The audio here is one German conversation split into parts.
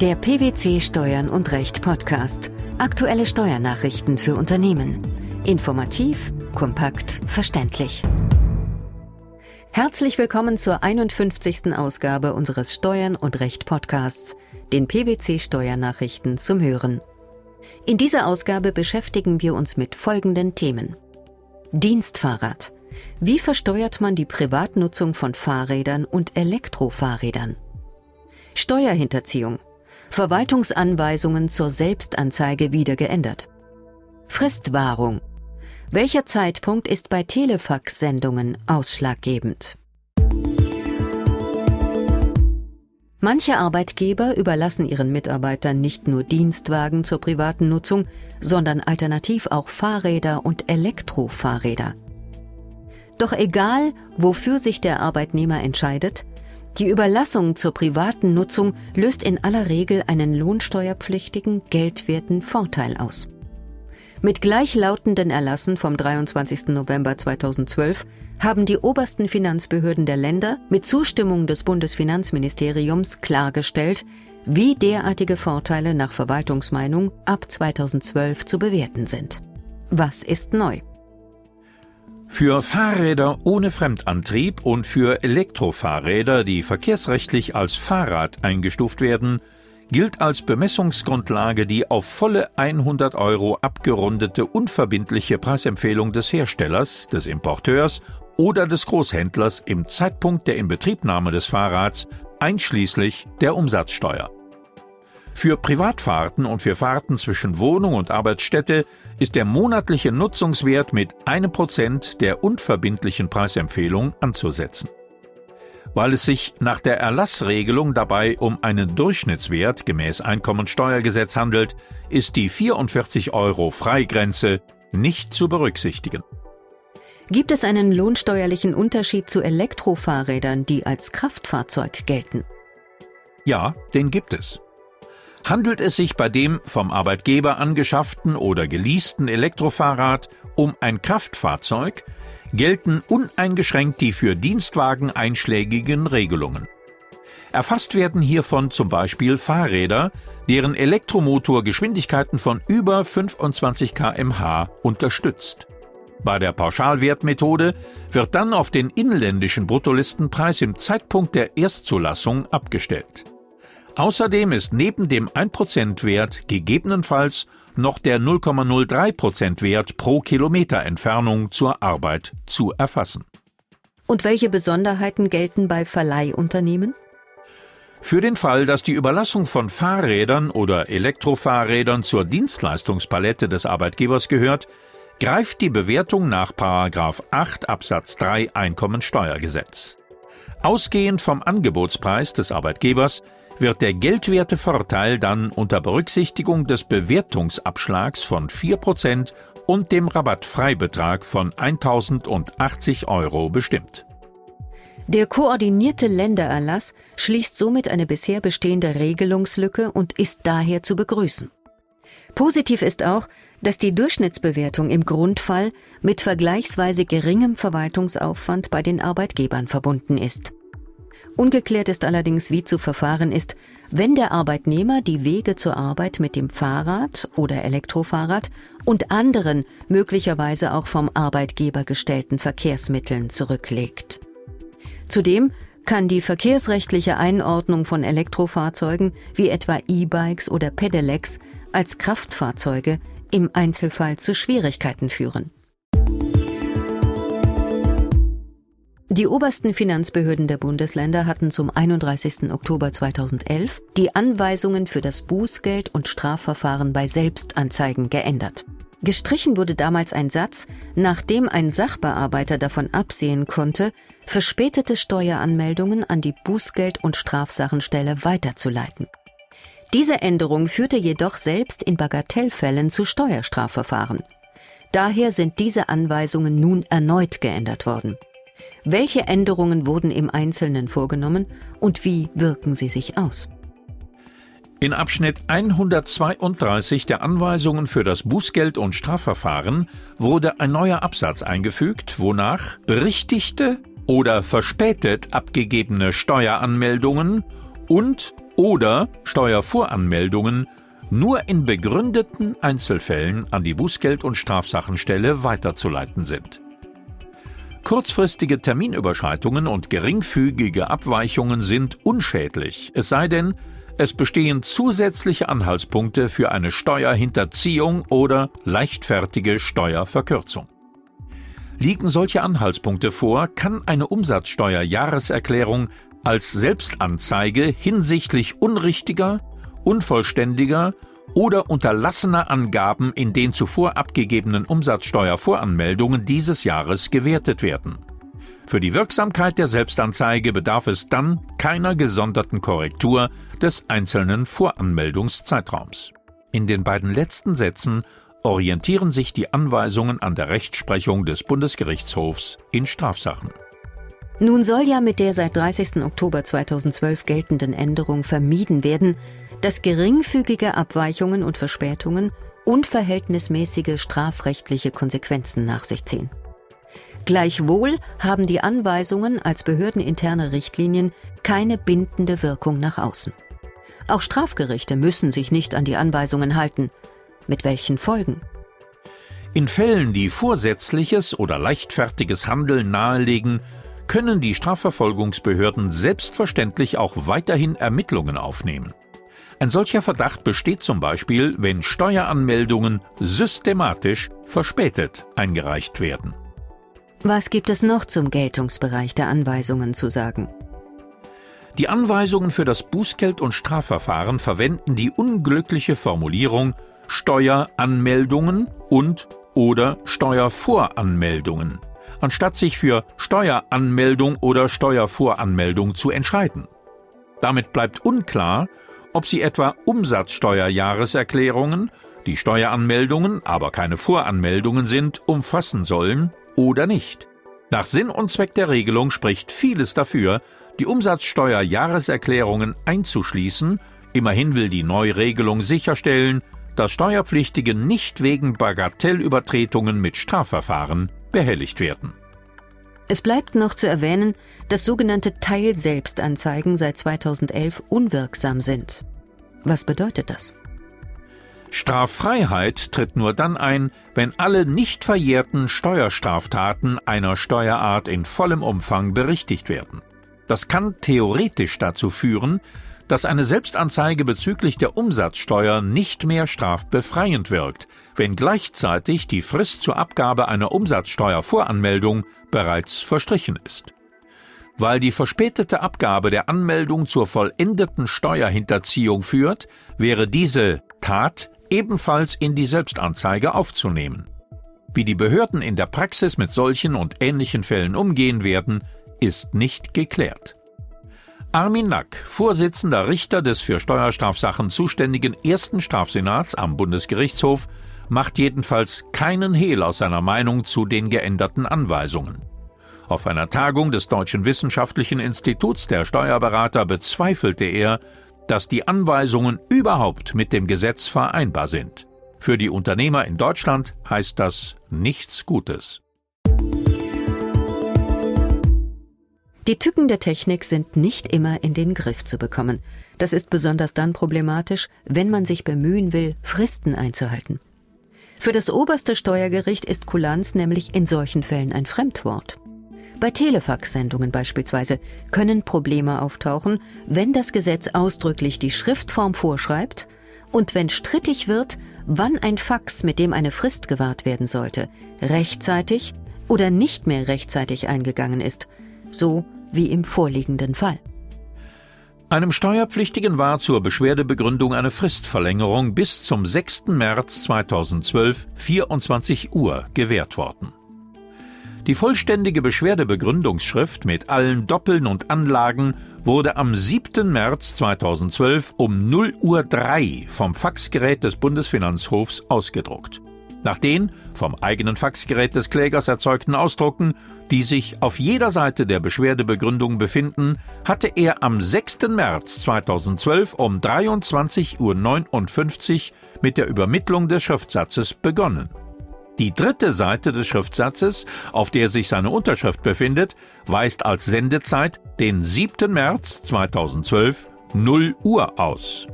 Der PwC Steuern und Recht Podcast. Aktuelle Steuernachrichten für Unternehmen. Informativ, kompakt, verständlich. Herzlich willkommen zur 51. Ausgabe unseres Steuern und Recht Podcasts, den PwC Steuernachrichten zum Hören. In dieser Ausgabe beschäftigen wir uns mit folgenden Themen. Dienstfahrrad. Wie versteuert man die Privatnutzung von Fahrrädern und Elektrofahrrädern? Steuerhinterziehung. Verwaltungsanweisungen zur Selbstanzeige wieder geändert. Fristwahrung. Welcher Zeitpunkt ist bei Telefax-Sendungen ausschlaggebend? Manche Arbeitgeber überlassen ihren Mitarbeitern nicht nur Dienstwagen zur privaten Nutzung, sondern alternativ auch Fahrräder und Elektrofahrräder. Doch egal, wofür sich der Arbeitnehmer entscheidet, die Überlassung zur privaten Nutzung löst in aller Regel einen lohnsteuerpflichtigen, geldwerten Vorteil aus. Mit gleichlautenden Erlassen vom 23. November 2012 haben die obersten Finanzbehörden der Länder mit Zustimmung des Bundesfinanzministeriums klargestellt, wie derartige Vorteile nach Verwaltungsmeinung ab 2012 zu bewerten sind. Was ist neu? Für Fahrräder ohne Fremdantrieb und für Elektrofahrräder, die verkehrsrechtlich als Fahrrad eingestuft werden, gilt als Bemessungsgrundlage die auf volle 100 Euro abgerundete unverbindliche Preisempfehlung des Herstellers, des Importeurs oder des Großhändlers im Zeitpunkt der Inbetriebnahme des Fahrrads einschließlich der Umsatzsteuer. Für Privatfahrten und für Fahrten zwischen Wohnung und Arbeitsstätte ist der monatliche Nutzungswert mit einem Prozent der unverbindlichen Preisempfehlung anzusetzen. Weil es sich nach der Erlassregelung dabei um einen Durchschnittswert gemäß Einkommensteuergesetz handelt, ist die 44 Euro Freigrenze nicht zu berücksichtigen. Gibt es einen lohnsteuerlichen Unterschied zu Elektrofahrrädern, die als Kraftfahrzeug gelten? Ja, den gibt es. Handelt es sich bei dem vom Arbeitgeber angeschafften oder geleasten Elektrofahrrad um ein Kraftfahrzeug, gelten uneingeschränkt die für Dienstwagen einschlägigen Regelungen. Erfasst werden hiervon zum Beispiel Fahrräder, deren Elektromotor Geschwindigkeiten von über 25 kmh unterstützt. Bei der Pauschalwertmethode wird dann auf den inländischen Bruttolistenpreis im Zeitpunkt der Erstzulassung abgestellt. Außerdem ist neben dem 1% Wert gegebenenfalls noch der 0,03% Wert pro Kilometer Entfernung zur Arbeit zu erfassen. Und welche Besonderheiten gelten bei Verleihunternehmen? Für den Fall, dass die Überlassung von Fahrrädern oder Elektrofahrrädern zur Dienstleistungspalette des Arbeitgebers gehört, greift die Bewertung nach 8 Absatz 3 Einkommensteuergesetz. Ausgehend vom Angebotspreis des Arbeitgebers wird der geldwerte Vorteil dann unter Berücksichtigung des Bewertungsabschlags von 4% und dem Rabattfreibetrag von 1080 Euro bestimmt. Der koordinierte Ländererlass schließt somit eine bisher bestehende Regelungslücke und ist daher zu begrüßen. Positiv ist auch, dass die Durchschnittsbewertung im Grundfall mit vergleichsweise geringem Verwaltungsaufwand bei den Arbeitgebern verbunden ist. Ungeklärt ist allerdings, wie zu verfahren ist, wenn der Arbeitnehmer die Wege zur Arbeit mit dem Fahrrad oder Elektrofahrrad und anderen möglicherweise auch vom Arbeitgeber gestellten Verkehrsmitteln zurücklegt. Zudem kann die verkehrsrechtliche Einordnung von Elektrofahrzeugen wie etwa E-Bikes oder Pedelecs als Kraftfahrzeuge im Einzelfall zu Schwierigkeiten führen. Die obersten Finanzbehörden der Bundesländer hatten zum 31. Oktober 2011 die Anweisungen für das Bußgeld und Strafverfahren bei Selbstanzeigen geändert. Gestrichen wurde damals ein Satz, nachdem ein Sachbearbeiter davon absehen konnte, verspätete Steueranmeldungen an die Bußgeld- und Strafsachenstelle weiterzuleiten. Diese Änderung führte jedoch selbst in Bagatellfällen zu Steuerstrafverfahren. Daher sind diese Anweisungen nun erneut geändert worden. Welche Änderungen wurden im Einzelnen vorgenommen und wie wirken sie sich aus? In Abschnitt 132 der Anweisungen für das Bußgeld- und Strafverfahren wurde ein neuer Absatz eingefügt, wonach berichtigte oder verspätet abgegebene Steueranmeldungen und oder Steuervoranmeldungen nur in begründeten Einzelfällen an die Bußgeld- und Strafsachenstelle weiterzuleiten sind. Kurzfristige Terminüberschreitungen und geringfügige Abweichungen sind unschädlich, es sei denn, es bestehen zusätzliche Anhaltspunkte für eine Steuerhinterziehung oder leichtfertige Steuerverkürzung. Liegen solche Anhaltspunkte vor, kann eine Umsatzsteuerjahreserklärung als Selbstanzeige hinsichtlich unrichtiger, unvollständiger oder unterlassener Angaben in den zuvor abgegebenen Umsatzsteuervoranmeldungen dieses Jahres gewertet werden. Für die Wirksamkeit der Selbstanzeige bedarf es dann keiner gesonderten Korrektur des einzelnen Voranmeldungszeitraums. In den beiden letzten Sätzen orientieren sich die Anweisungen an der Rechtsprechung des Bundesgerichtshofs in Strafsachen. Nun soll ja mit der seit 30. Oktober 2012 geltenden Änderung vermieden werden, dass geringfügige Abweichungen und Verspätungen unverhältnismäßige strafrechtliche Konsequenzen nach sich ziehen. Gleichwohl haben die Anweisungen als behördeninterne Richtlinien keine bindende Wirkung nach außen. Auch Strafgerichte müssen sich nicht an die Anweisungen halten. Mit welchen Folgen? In Fällen, die vorsätzliches oder leichtfertiges Handeln nahelegen, können die Strafverfolgungsbehörden selbstverständlich auch weiterhin Ermittlungen aufnehmen. Ein solcher Verdacht besteht zum Beispiel, wenn Steueranmeldungen systematisch verspätet eingereicht werden. Was gibt es noch zum Geltungsbereich der Anweisungen zu sagen? Die Anweisungen für das Bußgeld- und Strafverfahren verwenden die unglückliche Formulierung Steueranmeldungen und oder Steuervoranmeldungen, anstatt sich für Steueranmeldung oder Steuervoranmeldung zu entscheiden. Damit bleibt unklar, ob sie etwa Umsatzsteuerjahreserklärungen, die Steueranmeldungen, aber keine Voranmeldungen sind, umfassen sollen oder nicht. Nach Sinn und Zweck der Regelung spricht vieles dafür, die Umsatzsteuerjahreserklärungen einzuschließen, immerhin will die Neuregelung sicherstellen, dass Steuerpflichtige nicht wegen Bagatellübertretungen mit Strafverfahren behelligt werden. Es bleibt noch zu erwähnen, dass sogenannte Teilselbstanzeigen seit 2011 unwirksam sind. Was bedeutet das? Straffreiheit tritt nur dann ein, wenn alle nicht verjährten Steuerstraftaten einer Steuerart in vollem Umfang berichtigt werden. Das kann theoretisch dazu führen, dass eine Selbstanzeige bezüglich der Umsatzsteuer nicht mehr strafbefreiend wirkt, wenn gleichzeitig die Frist zur Abgabe einer Umsatzsteuervoranmeldung bereits verstrichen ist. Weil die verspätete Abgabe der Anmeldung zur vollendeten Steuerhinterziehung führt, wäre diese Tat ebenfalls in die Selbstanzeige aufzunehmen. Wie die Behörden in der Praxis mit solchen und ähnlichen Fällen umgehen werden, ist nicht geklärt. Armin Nack, Vorsitzender Richter des für Steuerstrafsachen zuständigen ersten Strafsenats am Bundesgerichtshof, macht jedenfalls keinen Hehl aus seiner Meinung zu den geänderten Anweisungen. Auf einer Tagung des Deutschen Wissenschaftlichen Instituts der Steuerberater bezweifelte er, dass die Anweisungen überhaupt mit dem Gesetz vereinbar sind. Für die Unternehmer in Deutschland heißt das nichts Gutes. Die Tücken der Technik sind nicht immer in den Griff zu bekommen. Das ist besonders dann problematisch, wenn man sich bemühen will, Fristen einzuhalten. Für das oberste Steuergericht ist Kulanz nämlich in solchen Fällen ein Fremdwort. Bei Telefax-Sendungen beispielsweise können Probleme auftauchen, wenn das Gesetz ausdrücklich die Schriftform vorschreibt und wenn strittig wird, wann ein Fax, mit dem eine Frist gewahrt werden sollte, rechtzeitig oder nicht mehr rechtzeitig eingegangen ist, so wie im vorliegenden Fall. Einem Steuerpflichtigen war zur Beschwerdebegründung eine Fristverlängerung bis zum 6. März 2012 24 Uhr gewährt worden. Die vollständige Beschwerdebegründungsschrift mit allen Doppeln und Anlagen wurde am 7. März 2012 um 0 Uhr 3 vom Faxgerät des Bundesfinanzhofs ausgedruckt. Nach den vom eigenen Faxgerät des Klägers erzeugten Ausdrucken, die sich auf jeder Seite der Beschwerdebegründung befinden, hatte er am 6. März 2012 um 23.59 Uhr mit der Übermittlung des Schriftsatzes begonnen. Die dritte Seite des Schriftsatzes, auf der sich seine Unterschrift befindet, weist als Sendezeit den 7. März 2012 0 Uhr aus.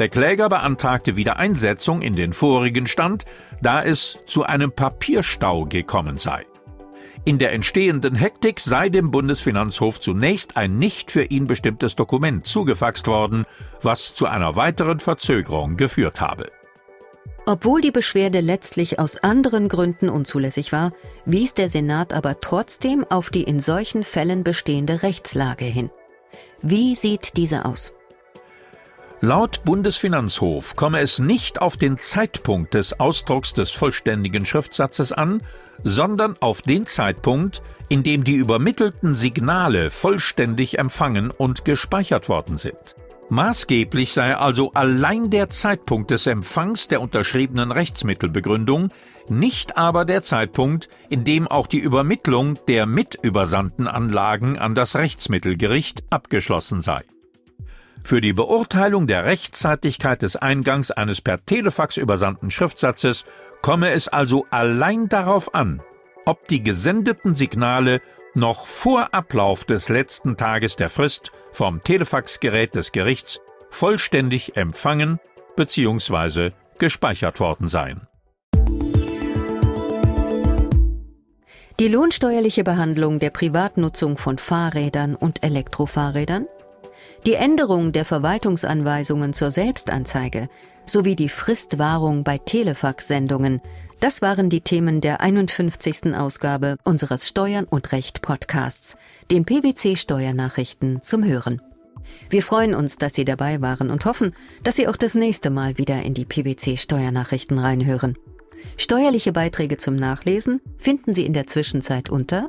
Der Kläger beantragte Wiedereinsetzung in den vorigen Stand, da es zu einem Papierstau gekommen sei. In der entstehenden Hektik sei dem Bundesfinanzhof zunächst ein nicht für ihn bestimmtes Dokument zugefaxt worden, was zu einer weiteren Verzögerung geführt habe. Obwohl die Beschwerde letztlich aus anderen Gründen unzulässig war, wies der Senat aber trotzdem auf die in solchen Fällen bestehende Rechtslage hin. Wie sieht diese aus? Laut Bundesfinanzhof komme es nicht auf den Zeitpunkt des Ausdrucks des vollständigen Schriftsatzes an, sondern auf den Zeitpunkt, in dem die übermittelten Signale vollständig empfangen und gespeichert worden sind. Maßgeblich sei also allein der Zeitpunkt des Empfangs der unterschriebenen Rechtsmittelbegründung, nicht aber der Zeitpunkt, in dem auch die Übermittlung der mitübersandten Anlagen an das Rechtsmittelgericht abgeschlossen sei. Für die Beurteilung der Rechtzeitigkeit des Eingangs eines per Telefax übersandten Schriftsatzes komme es also allein darauf an, ob die gesendeten Signale noch vor Ablauf des letzten Tages der Frist vom Telefaxgerät des Gerichts vollständig empfangen bzw. gespeichert worden seien. Die lohnsteuerliche Behandlung der Privatnutzung von Fahrrädern und Elektrofahrrädern, die Änderung der Verwaltungsanweisungen zur Selbstanzeige sowie die Fristwahrung bei Telefax-Sendungen das waren die Themen der 51. Ausgabe unseres Steuern und Recht Podcasts, den PwC Steuernachrichten zum Hören. Wir freuen uns, dass Sie dabei waren und hoffen, dass Sie auch das nächste Mal wieder in die PwC Steuernachrichten reinhören. Steuerliche Beiträge zum Nachlesen finden Sie in der Zwischenzeit unter